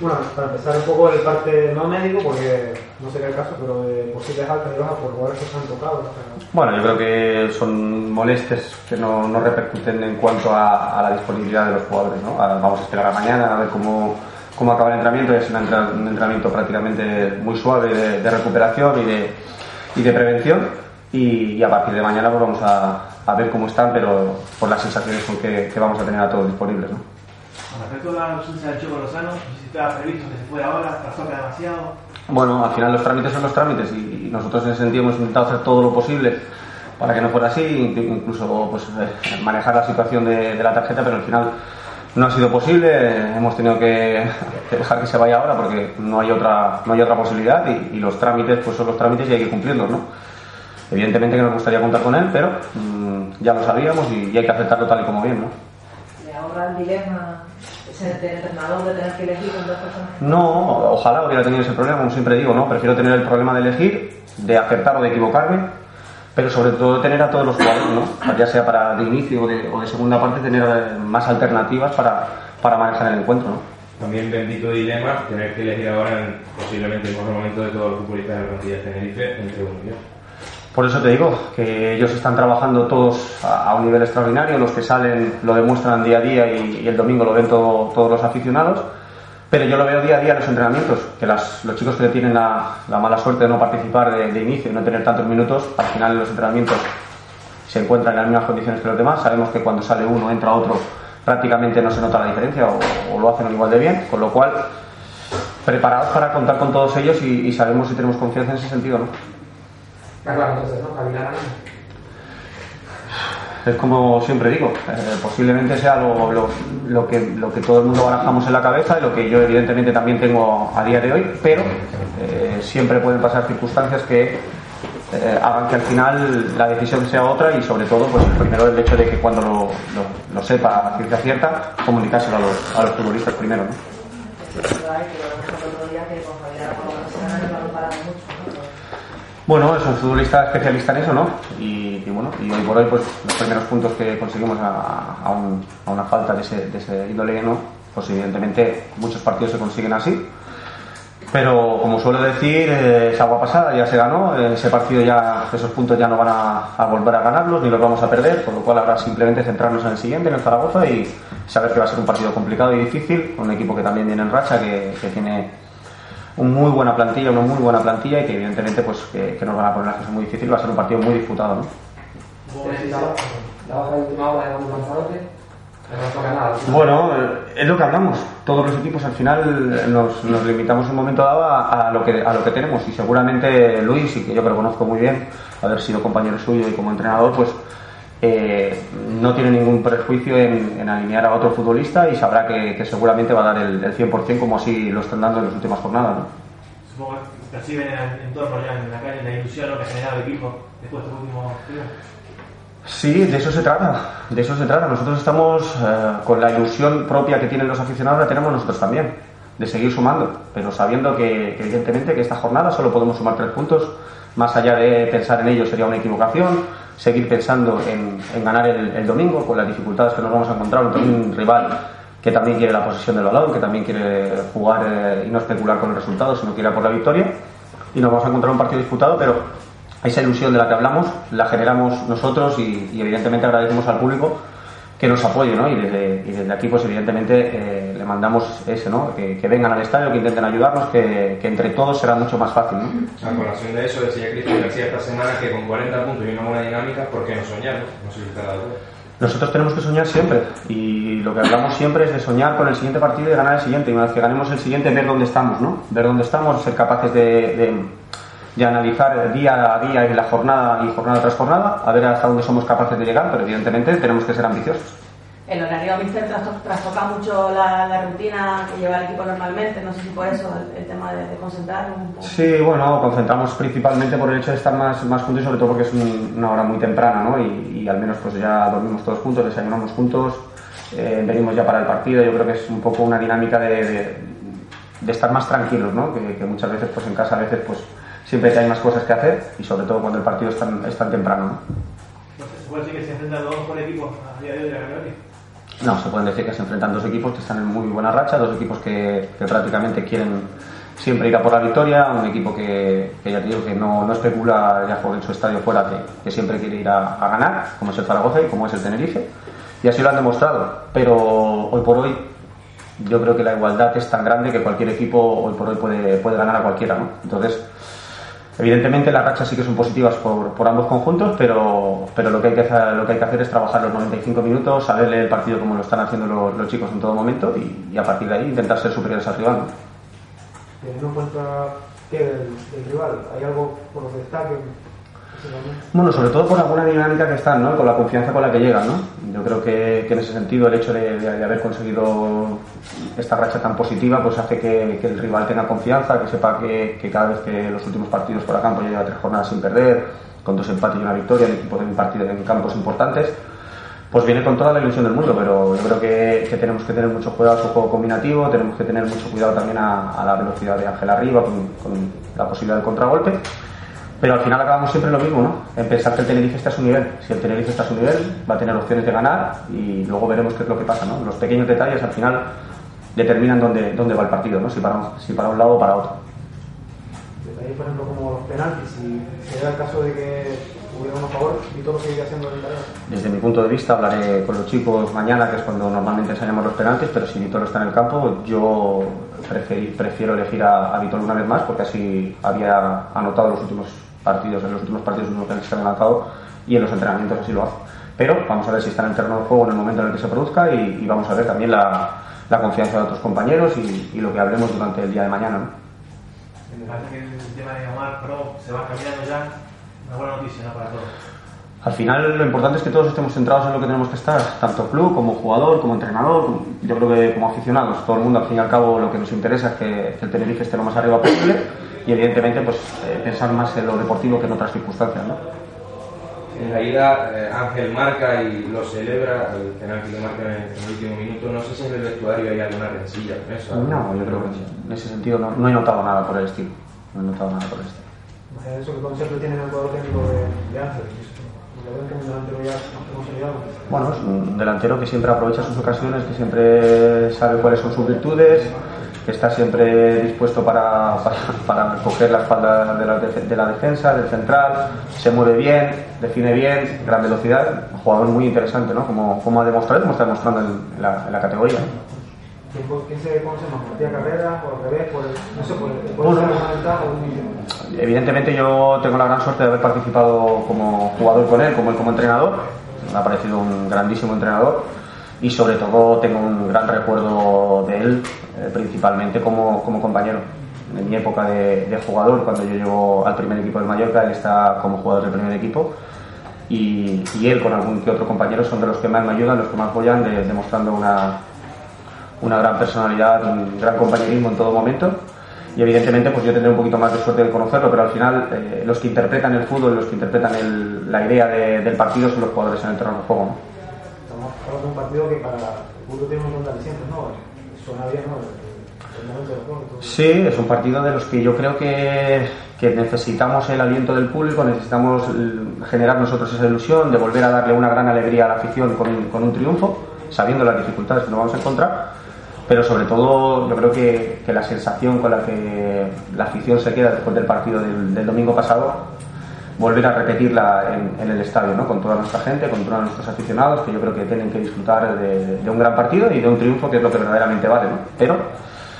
Bueno, para empezar un poco el parte no médico, porque no qué el caso, pero de posibles altas y bajas por jugadores que se han tocado. Bueno, yo creo que son molestias que no, no repercuten en cuanto a, a, la disponibilidad de los jugadores. ¿no? Vamos a esperar a mañana a ver cómo, cómo acaba el entrenamiento. Es un, entrenamiento prácticamente muy suave de, de recuperación y de, y de prevención. Y, y, a partir de mañana pues vamos a, a, ver cómo están, pero por las sensaciones que, que vamos a tener a todos disponibles. ¿no? Con respecto a la ausencia del Choco Lozano, si estaba previsto que se fuera ahora, pasó demasiado. Bueno, al final los trámites son los trámites y nosotros en ese sentido hemos intentado hacer todo lo posible para que no fuera así, incluso pues, eh, manejar la situación de, de, la tarjeta, pero al final no ha sido posible. Hemos tenido que, que, dejar que se vaya ahora porque no hay otra, no hay otra posibilidad y, y, los trámites pues son los trámites y hay que cumplirlos, ¿no? Evidentemente que nos gustaría contar con él, pero mmm, ya lo sabíamos y, y, hay que aceptarlo tal y como bien, ¿no? Y ahora el dilema el entrenador de tener que elegir con dos personas? No, ojalá hubiera tenido ese problema, como siempre digo, ¿no? Prefiero tener el problema de elegir, de acertar o de equivocarme, pero sobre todo tener a todos los jugadores, ¿no? Ya sea para de inicio o de, o de segunda parte, tener eh, más alternativas para, para manejar el encuentro, ¿no? También bendito dilema tener que elegir ahora en posiblemente el mejor momento de todos los futbolistas de la plantilla de Tenerife entre uno y otro. Por eso te digo que ellos están trabajando todos a, un nivel extraordinario, los que salen lo demuestran día a día y, el domingo lo ven todo, todos los aficionados, pero yo lo veo día a día en los entrenamientos, que las, los chicos que tienen la, la, mala suerte de no participar de, inicio y no tener tantos minutos, al final en los entrenamientos se encuentran en las mismas condiciones que los demás, sabemos que cuando sale uno, entra otro, prácticamente no se nota la diferencia o, o lo hacen igual de bien, con lo cual preparados para contar con todos ellos y, y sabemos si tenemos confianza en ese sentido, ¿no? Claro, entonces, ¿no? Gavilán es como siempre digo, eh, posiblemente sea lo, lo, lo, que, lo que todo el mundo barajamos en la cabeza y lo que yo evidentemente también tengo a día de hoy, pero eh, siempre pueden pasar circunstancias que eh, hagan que al final la decisión sea otra y sobre todo, pues primero el hecho de que cuando lo, lo sepa a ciencia cierta, comunicárselo a los, a los futbolistas primero. ¿no? Bueno, es un futbolista especialista en eso, ¿no? Y, bueno, y hoy por hoy, pues los primeros puntos que conseguimos a, a, un, a una falta de ese, de índole, ¿no? Pues evidentemente muchos partidos se consiguen así. Pero como suelo decir, eh, es agua pasada, ya se ganó, ese partido ya, esos puntos ya no van a, volver a ganarlos, ni los vamos a perder, por lo cual habrá simplemente centrarnos en el siguiente, en el Zaragoza, y saber que va a ser un partido complicado y difícil, un equipo que también viene en racha, que tiene una muy buena plantilla, una muy buena plantilla y que evidentemente pues que, nos van a poner una cosa muy difícil, va a ser un partido muy disputado, ¿no? Bueno, es lo que hablamos. Todos los equipos al final nos, nos limitamos un momento dado a, a, lo que, a lo que tenemos y seguramente Luis, y que yo que lo conozco muy bien, haber sido compañero suyo y como entrenador, pues eh, no tiene ningún prejuicio en, en, alinear a otro futbolista y sabrá que, que seguramente va a dar el, el, 100% como así lo están dando en las últimas jornadas. ¿no? Supongo que perciben en el entorno ya en la calle la ilusión que ha generado el equipo después de estos últimos Sí, de eso se trata, de eso se trata. Nosotros estamos eh, con la ilusión propia que tienen los aficionados, la tenemos nosotros también, de seguir sumando, pero sabiendo que, que evidentemente que esta jornada solo podemos sumar tres puntos, más allá de pensar en ello sería una equivocación, seguir pensando en, ganar el, domingo con las dificultades que nos vamos a encontrar ante un rival que también quiere la posesión del balón, que también quiere jugar eh, y no especular con el resultado, sino quiere por la victoria. Y nos vamos a encontrar un partido disputado, pero esa ilusión de la que hablamos la generamos nosotros y evidentemente agradecemos al público que nos apoye, ¿no? Y desde, y desde aquí, pues evidentemente eh, le mandamos ese, ¿no? Que, que, vengan al estadio, que intenten ayudarnos, que, que, entre todos será mucho más fácil, ¿no? A colación de eso, decía Cristian García esta semana que con 40 puntos y una buena dinámica, ¿por qué no soñar? No, ha dado nosotros tenemos que soñar siempre y lo que hablamos siempre es de soñar con el siguiente partido y de ganar el siguiente y una vez que ganemos el siguiente ver dónde estamos, ¿no? Ver dónde estamos, ser capaces de, de de analizar día a día y la jornada y jornada tras jornada, a ver hasta dónde somos capaces de llegar, pero evidentemente tenemos que ser ambiciosos. el horario a Mister tras- trastoca mucho la, la rutina que lleva el equipo normalmente. No sé si por eso el, el tema de, de concentrar un poco. Sí, bueno, concentramos principalmente por el hecho de estar más, más juntos y sobre todo porque es un- una hora muy temprana, ¿no? Y, y al menos pues ya dormimos todos juntos, desayunamos juntos, eh, venimos ya para el partido. Yo creo que es un poco una dinámica de, de- de estar más tranquilos, ¿no? Que, que muchas veces pues en casa a veces pues siempre que hay más cosas que hacer y sobre todo cuando el partido es tan, es tan temprano, ¿no? Sé, ¿Se puede decir que se enfrentan dos por equipo a día de hoy de la? No, se pueden decir que se enfrentan dos equipos que están en muy buena racha, dos equipos que, que prácticamente quieren siempre ir a por la victoria, un equipo que, que ya te digo que no, no especula ya por en su estadio fuera, que, que siempre quiere ir a, a ganar, como es el Zaragoza y como es el Tenerife, y así lo han demostrado, pero hoy por hoy yo creo que la igualdad es tan grande que cualquier equipo hoy por hoy puede, puede ganar a cualquiera, ¿no? Entonces, Evidentemente las rachas sí que son positivas por, por ambos conjuntos, pero, pero lo, que hay que hacer, lo que hay que hacer es trabajar los 95 minutos, saber el partido como lo están haciendo los, chicos en todo momento y, a partir de ahí intentar ser superiores al rival. Teniendo en cuenta que del, del rival, ¿hay algo por lo que? Bueno, sobre todo por buena dinámica que están, ¿no? con la confianza con la que llegan. ¿no? Yo creo que, en ese sentido el hecho de, haber conseguido esta racha tan positiva pues hace que, el rival tenga confianza, que sepa que, cada vez que los últimos partidos por acá pues lleva tres jornadas sin perder, con dos empates y una victoria, el equipo en, partido, en campos importantes, pues viene con toda la ilusión del mundo, pero yo creo que, tenemos que tener mucho cuidado a su juego combinativo, tenemos que tener mucho cuidado también a, la velocidad de Ángel arriba, con la posibilidad del contragolpe. Pero al final acabamos siempre en lo mismo, ¿no? En pensar que el Tenerife está a su nivel. Si el Tenerife está a su nivel, va a tener opciones de ganar y luego veremos qué es lo que pasa, ¿no? Los pequeños detalles al final determinan dónde, dónde va el partido, ¿no? Si para, un, si para un lado o para otro. Detalles, por ejemplo, como los penaltis, si se da el caso de que hubiera uno a favor y todo seguiría siendo el tarea. Desde mi punto de vista hablaré con los chicos mañana, que es cuando normalmente enseñamos los penaltis, pero si Vitor está en el campo, yo preferí- prefiero elegir a, a Vitor una vez más, porque así había anotado los últimos partidos, en los últimos partidos los que han lanzado y en los entrenamientos así lo hace. Pero vamos a ver si está en el terreno de juego en el momento en el que se produzca y, y vamos a ver también la, la confianza de otros compañeros y, y lo que hablemos durante el día de mañana. ¿no? Me parece que el tema de Omar Pro se va cambiando ya. Una buena noticia ¿no? para todos. Al final lo importante es que todos estemos centrados en lo que tenemos que estar, tanto club como jugador, como entrenador, yo creo que como aficionados, todo el mundo al fin y al cabo lo que nos interesa es que, que el Tenerife esté lo más arriba posible y evidentemente pues eh, pensar más en lo deportivo que en otras circunstancias. ¿no? En la ida, eh, Ángel marca y lo celebra, el penalti que marca en el, en el último minuto. No sé si en el vestuario hay alguna rencilla con eso. No, yo creo que en ese sentido no, no he notado nada por el estilo. No he notado nada por el estilo. Eso que concepto tiene el técnico de, Ángel. Bueno, es un delantero que siempre aprovecha sus ocasiones, que siempre sabe cuáles son sus virtudes, está siempre dispuesto para, para, para coger la espalda de la, de la defensa, del central, se mueve bien, define bien, gran velocidad, un jugador muy interesante, ¿no? Como, como ha demostrado, como está demostrando en la, en la categoría. ¿Quién, quién se conoce más? ¿Por Matías Carrera? ¿Por al revés? Por el, no sé, por por Bueno. un- Evidentemente yo tengo la gran suerte de haber participado como jugador con él, como él como entrenador. Me ha parecido un grandísimo entrenador y sobre todo tengo un gran recuerdo de él, eh, principalmente como, como compañero. En mi época de, de jugador, cuando yo llego al primer equipo del Mallorca, él está como jugador del primer equipo y, él con algún que otro compañero son de los que más me ayudan, los que más apoyan, de- demostrando una, una gran personalidad, un gran compañerismo en todo momento. Y evidentemente, pues yo tendré un poquito más de suerte de conocerlo, pero al final eh, los que interpretan el fútbol, los que interpretan la idea de- del partido son los jugadores en el terreno de juego. Estamos un partido que para el tiene un montón de alicientes, ¿no? Suena bien, ¿no? Sí, es un partido de los que yo creo que, que necesitamos el aliento del público, necesitamos generar nosotros esa ilusión de volver a darle una gran alegría a la afición con, con un triunfo, sabiendo las dificultades que nos vamos a encontrar, pero sobre todo yo creo que, que la sensación con la que la afición se queda después del partido del domingo pasado, volver a repetirla en, el estadio, ¿no? con toda nuestra gente, con todos nuestros aficionados, que yo creo que tienen que disfrutar de, un gran partido y de un triunfo, que es lo que verdaderamente vale. Pero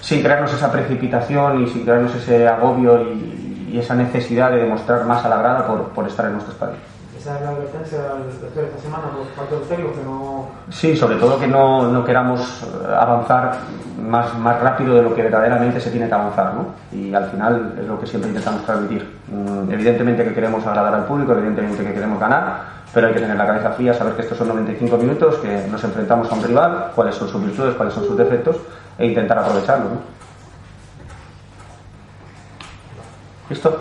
sin crearnos esa precipitación y sin crearnos ese agobio y, y esa necesidad de demostrar más a la grada por, por estar en nuestro estadio. Esa es la advertencia del de esta semana por parte del técnico, que no. Sí, sobre todo que no, no queramos avanzar más, más rápido de lo que verdaderamente se tiene que avanzar, ¿no? Y al final es lo que siempre intentamos transmitir. Mm, Evidentemente que queremos agradar al público, evidentemente que queremos ganar, Pero hay que tener la cabeza fría, saber que estos son 95 minutos, que nos enfrentamos a un rival, cuáles son sus virtudes, cuáles son sus defectos, e intentar aprovecharlo. ¿no? ¿Listo?